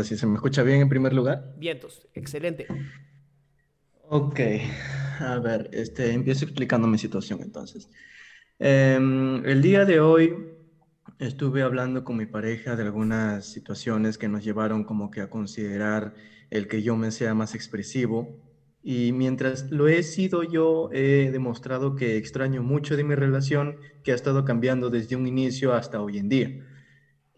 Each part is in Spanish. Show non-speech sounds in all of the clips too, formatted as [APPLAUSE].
ahora sí, ¿se me escucha bien en primer lugar? Vientos, excelente. Ok, a ver, este, empiezo explicando mi situación entonces. Em, el día de hoy estuve hablando con mi pareja de algunas situaciones que nos llevaron como que a considerar el que yo me sea más expresivo. Y mientras lo he sido yo, he demostrado que extraño mucho de mi relación, que ha estado cambiando desde un inicio hasta hoy en día.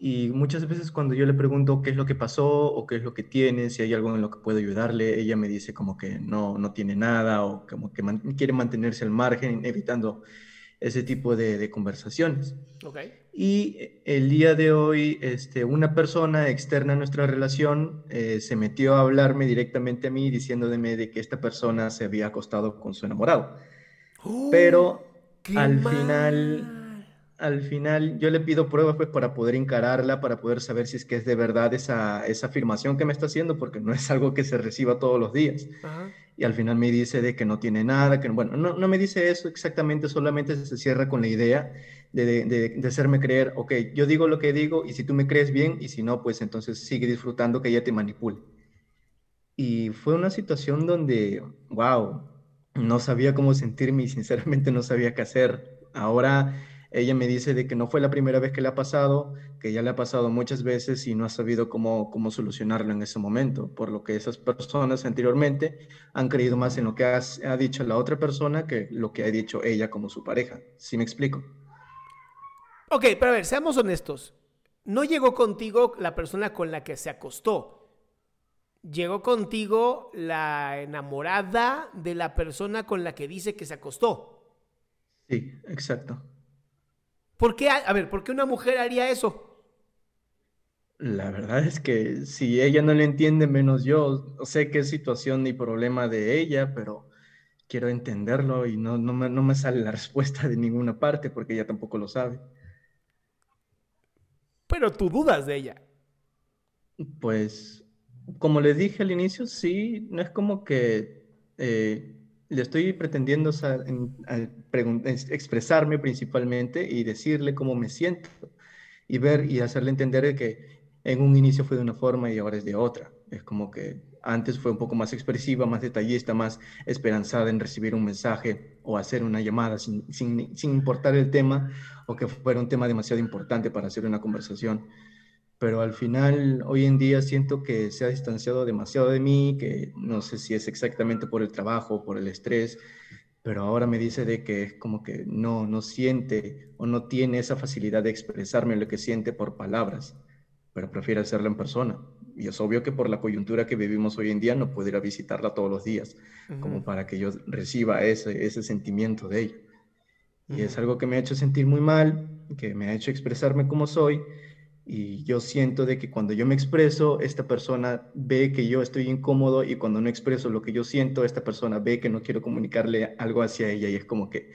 Y muchas veces cuando yo le pregunto qué es lo que pasó o qué es lo que tiene, si hay algo en lo que puedo ayudarle, ella me dice como que no, no tiene nada o como que quiere mantenerse al margen, evitando ese tipo de, de conversaciones. Okay. Y el día de hoy, este, una persona externa a nuestra relación eh, se metió a hablarme directamente a mí diciéndome de que esta persona se había acostado con su enamorado. ¡Oh! Pero al mal. final al final yo le pido pruebas pues para poder encararla, para poder saber si es que es de verdad esa, esa afirmación que me está haciendo, porque no es algo que se reciba todos los días. Ajá. Y al final me dice de que no tiene nada, que bueno, no, no me dice eso exactamente, solamente se cierra con la idea de, de, de hacerme creer, ok, yo digo lo que digo y si tú me crees bien y si no, pues entonces sigue disfrutando que ella te manipule. Y fue una situación donde, wow, no sabía cómo sentirme y sinceramente no sabía qué hacer. Ahora ella me dice de que no fue la primera vez que le ha pasado, que ya le ha pasado muchas veces y no ha sabido cómo, cómo solucionarlo en ese momento, por lo que esas personas anteriormente han creído más en lo que ha, ha dicho la otra persona que lo que ha dicho ella como su pareja. ¿Sí me explico? Ok, pero a ver, seamos honestos. No llegó contigo la persona con la que se acostó. Llegó contigo la enamorada de la persona con la que dice que se acostó. Sí, exacto. ¿Por qué, a ver, ¿por qué una mujer haría eso? La verdad es que si ella no le entiende, menos yo, sé qué es situación y problema de ella, pero quiero entenderlo y no, no, me, no me sale la respuesta de ninguna parte porque ella tampoco lo sabe. Pero tú dudas de ella. Pues, como les dije al inicio, sí, no es como que eh, le estoy pretendiendo expresarme principalmente y decirle cómo me siento y ver y hacerle entender de que en un inicio fue de una forma y ahora es de otra. Es como que antes fue un poco más expresiva, más detallista, más esperanzada en recibir un mensaje o hacer una llamada sin, sin, sin importar el tema o que fuera un tema demasiado importante para hacer una conversación pero al final hoy en día siento que se ha distanciado demasiado de mí, que no sé si es exactamente por el trabajo, por el estrés, pero ahora me dice de que es como que no, no siente o no tiene esa facilidad de expresarme lo que siente por palabras, pero prefiere hacerlo en persona. Y es obvio que por la coyuntura que vivimos hoy en día no puedo ir a visitarla todos los días, como para que yo reciba ese, ese sentimiento de ella. Y es algo que me ha hecho sentir muy mal, que me ha hecho expresarme como soy. Y yo siento de que cuando yo me expreso, esta persona ve que yo estoy incómodo y cuando no expreso lo que yo siento, esta persona ve que no quiero comunicarle algo hacia ella y es como que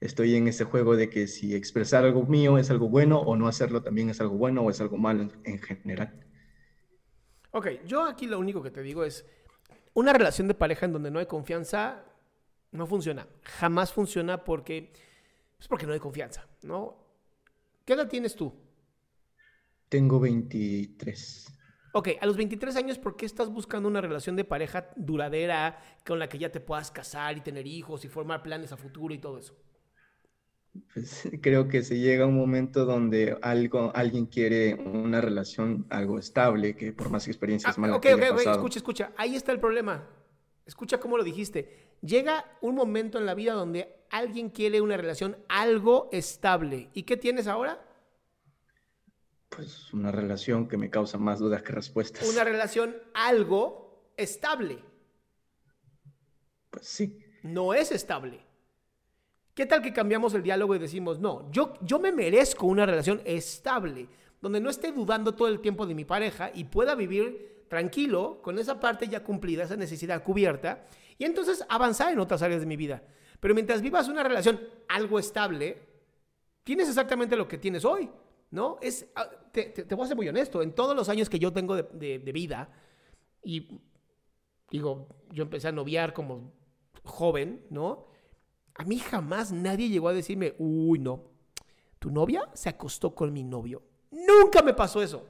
estoy en ese juego de que si expresar algo mío es algo bueno o no hacerlo también es algo bueno o es algo malo en, general. Ok, yo aquí lo único que te digo es, una relación de pareja en donde no hay confianza no funciona. Jamás funciona porque, es porque no hay confianza, ¿no? ¿Qué edad tienes tú? Tengo 23. Ok, a los 23 años, ¿por qué estás buscando una relación de pareja duradera con la que ya te puedas casar y tener hijos y formar planes a futuro y todo eso? Pues [LAUGHS] creo que se llega a un momento donde algo, alguien quiere una relación algo estable, que por más experiencias ah, malas Ok, ok, ok, escucha, escucha. Ahí está el problema. Escucha cómo lo dijiste. Llega un momento en la vida donde alguien quiere una relación algo estable. ¿Y qué tienes ahora? Pues una relación que me causa más dudas que respuestas. Una relación algo estable. Pues sí. No es estable. ¿Qué tal que cambiamos el diálogo y decimos, no, yo, yo me merezco una relación estable, donde no esté dudando todo el tiempo de mi pareja y pueda vivir tranquilo con esa parte ya cumplida, esa necesidad cubierta, y entonces avanzar en otras áreas de mi vida? Pero mientras vivas una relación algo estable, tienes exactamente lo que tienes hoy. ¿No? Es, ah, te, voy a ser muy honesto, en todos los años que yo tengo de, vida, y digo, yo empecé a noviar como joven, ¿no? A mí jamás nadie llegó a decirme, uy, no, tu novia se acostó con mi novio. Nunca me pasó eso.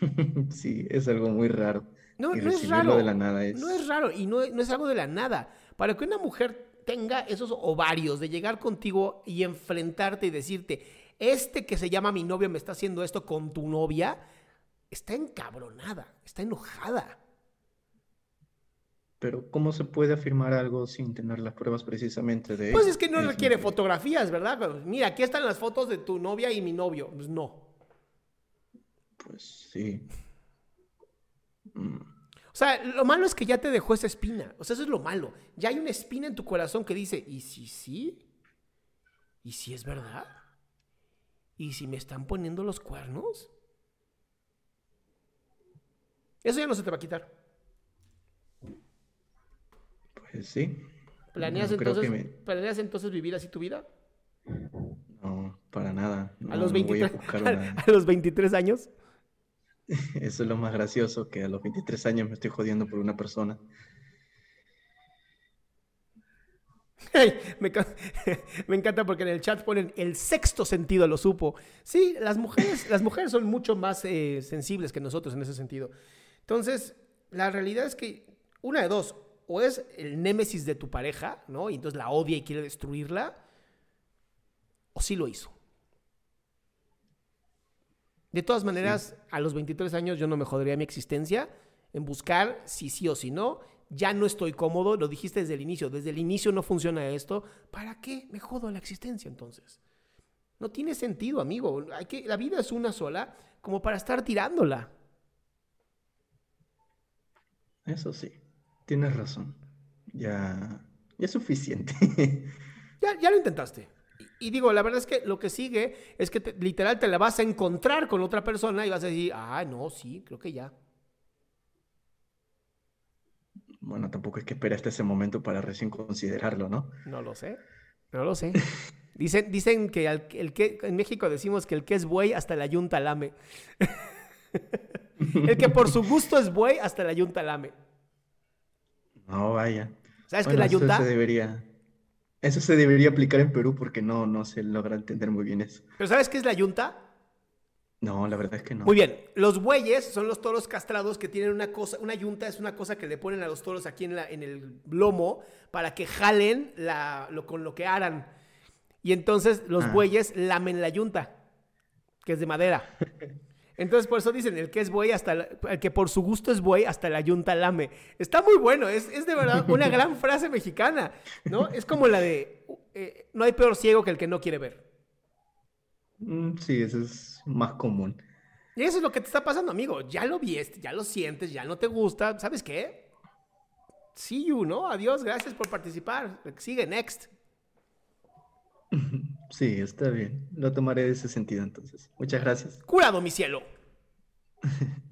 [LAUGHS] Sí, es algo muy raro. No, no es raro. De la nada No es raro y no, no es algo de la nada. Para que una mujer tenga esos ovarios de llegar contigo y enfrentarte y decirte, este que se llama mi novio me está haciendo esto con tu novia, está encabronada, está enojada. Pero ¿cómo se puede afirmar algo sin tener las pruebas precisamente de... Pues es que no requiere fotografías, ¿verdad? Mira, aquí están las fotos de tu novia y mi novio. Pues no. Pues sí. Mm. O sea, lo malo es que ya te dejó esa espina. O sea, eso es lo malo. Ya hay una espina en tu corazón que dice, ¿y si sí? ¿Y si es verdad? ¿Y si me están poniendo los cuernos? Eso ya no se te va a quitar. Pues sí. ¿Planeas, entonces, ¿planeas entonces vivir así tu vida? No, para nada. ¿A, los 23, [LAUGHS] a los 23 años? [LAUGHS] Eso es lo más gracioso, que a los 23 años me estoy jodiendo por una persona. [LAUGHS] [LAUGHS] me, encanta porque en el chat ponen el sexto sentido lo supo. Sí, las mujeres, [LAUGHS] las mujeres son mucho más eh, sensibles que nosotros en ese sentido. Entonces, la realidad es que una de dos, o es el némesis de tu pareja, ¿no? Y entonces la odia y quiere destruirla, o sí lo hizo. De todas maneras, a los 23 años yo no me jodería mi existencia en buscar si sí o si no ya no estoy cómodo, lo dijiste desde el inicio, desde el inicio no funciona esto, ¿para qué me jodo la existencia entonces? No tiene sentido, amigo. Hay que, la vida es una sola como para estar tirándola. Eso sí, tienes razón. Ya, ya es suficiente. [LAUGHS] ya, ya lo intentaste. Y, digo, la verdad es que lo que sigue es que literal te la vas a encontrar con otra persona y vas a decir, ah, no, sí, creo que ya. Bueno, tampoco es que esperaste ese momento para recién considerarlo, ¿no? No lo sé, no lo sé. [LAUGHS] Dicen, dicen que, el que en México decimos que el que es buey hasta la yunta lame. [LAUGHS] el que por su gusto es buey hasta la yunta lame. No, vaya. ¿Sabes qué es la yunta? Eso se debería, eso se debería aplicar en Perú porque no, no se logra entender muy bien eso. ¿Pero sabes qué es la yunta? No, la verdad es que no. Muy bien, los bueyes son los toros castrados que tienen una cosa, una yunta es una cosa que le ponen a los toros aquí en, la, en el lomo para que jalen la, lo, con lo que aran. Y entonces los ah. bueyes lamen la yunta, que es de madera. [LAUGHS] Entonces por eso dicen, el que es buey hasta, el que por su gusto es buey hasta la yunta lame. Está muy bueno, es, es de verdad una [LAUGHS] gran frase mexicana, ¿no? Es como la de, eh, no hay peor ciego que el que no quiere ver. Mm, sí, eso es más común. Y eso es lo que te está pasando, amigo. Ya lo viste, ya lo sientes, ya no te gusta. ¿Sabes qué? See you, ¿no? Adiós, gracias por participar. Sigue, next. [LAUGHS] Sí, está bien. Lo tomaré de ese sentido entonces. Muchas gracias. Curado, mi cielo. [LAUGHS]